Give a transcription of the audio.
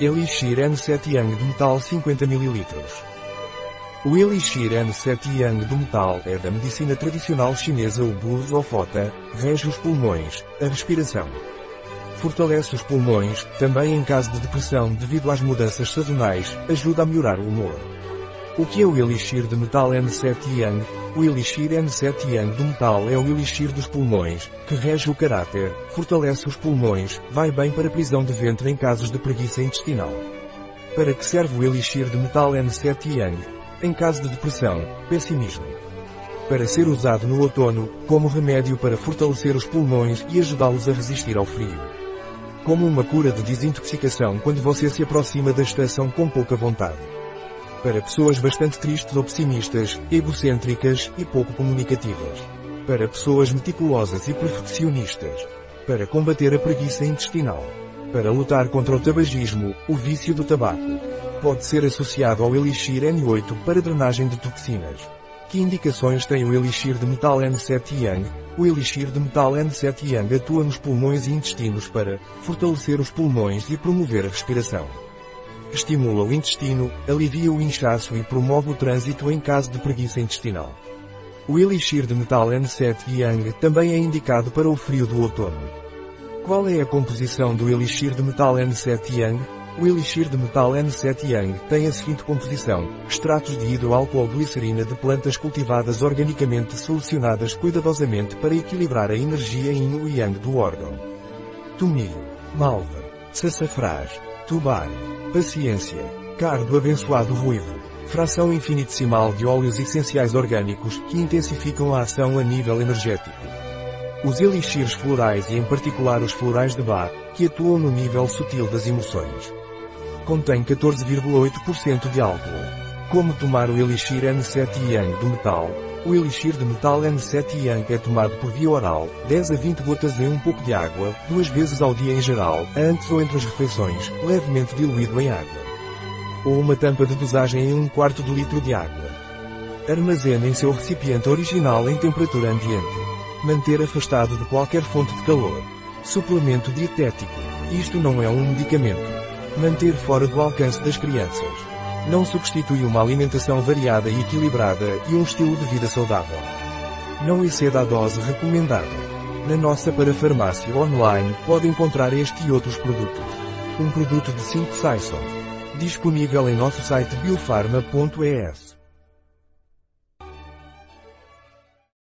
Elixir N7 Yang de metal 50 ml. O Elixir N7 Yang do metal é da medicina tradicional chinesa o Fota, rege os pulmões, a respiração. Fortalece os pulmões, também em caso de depressão devido às mudanças sazonais, ajuda a melhorar o humor. O que é o Elixir de metal N7 Yang? O Elixir N7 Yang do metal é o Elixir dos pulmões, que rege o caráter, fortalece os pulmões, vai bem para prisão de ventre em casos de preguiça intestinal. Para que serve o Elixir de metal N7 Yang? Em caso de depressão, pessimismo. Para ser usado no outono, como remédio para fortalecer os pulmões e ajudá-los a resistir ao frio. Como uma cura de desintoxicação quando você se aproxima da estação com pouca vontade para pessoas bastante tristes pessimistas, egocêntricas e pouco comunicativas. Para pessoas meticulosas e perfeccionistas. Para combater a preguiça intestinal. Para lutar contra o tabagismo, o vício do tabaco. Pode ser associado ao Elixir N8 para drenagem de toxinas. Que indicações tem o Elixir de metal N7 Yang? O Elixir de metal N7 Yang atua nos pulmões e intestinos para fortalecer os pulmões e promover a respiração estimula o intestino, alivia o inchaço e promove o trânsito em caso de preguiça intestinal. O elixir de metal N7 Yang também é indicado para o frio do outono. Qual é a composição do elixir de metal N7 Yang? O elixir de metal N7 Yang tem a seguinte composição, extratos de hidroalcool-glicerina de plantas cultivadas organicamente solucionadas cuidadosamente para equilibrar a energia yin e yang do órgão. Tomilho, malva, sassafrás, tubar, paciência, cardo abençoado ruivo, fração infinitesimal de óleos essenciais orgânicos que intensificam a ação a nível energético. Os elixires florais e em particular os florais de Bach, que atuam no nível sutil das emoções. Contém 14,8% de álcool. Como tomar o elixir N7 Yang do metal? O elixir de metal N7 Yang é tomado por via oral, 10 a 20 gotas em um pouco de água, duas vezes ao dia em geral, antes ou entre as refeições, levemente diluído em água. Ou uma tampa de dosagem em um quarto de litro de água. Armazene em seu recipiente original em temperatura ambiente. Manter afastado de qualquer fonte de calor. Suplemento dietético. Isto não é um medicamento. Manter fora do alcance das crianças. Não substitui uma alimentação variada e equilibrada e um estilo de vida saudável. Não exceda a dose recomendada. Na nossa parafarmácia online pode encontrar este e outros produtos. Um produto de 5 Saison. Disponível em nosso site biofarma.es.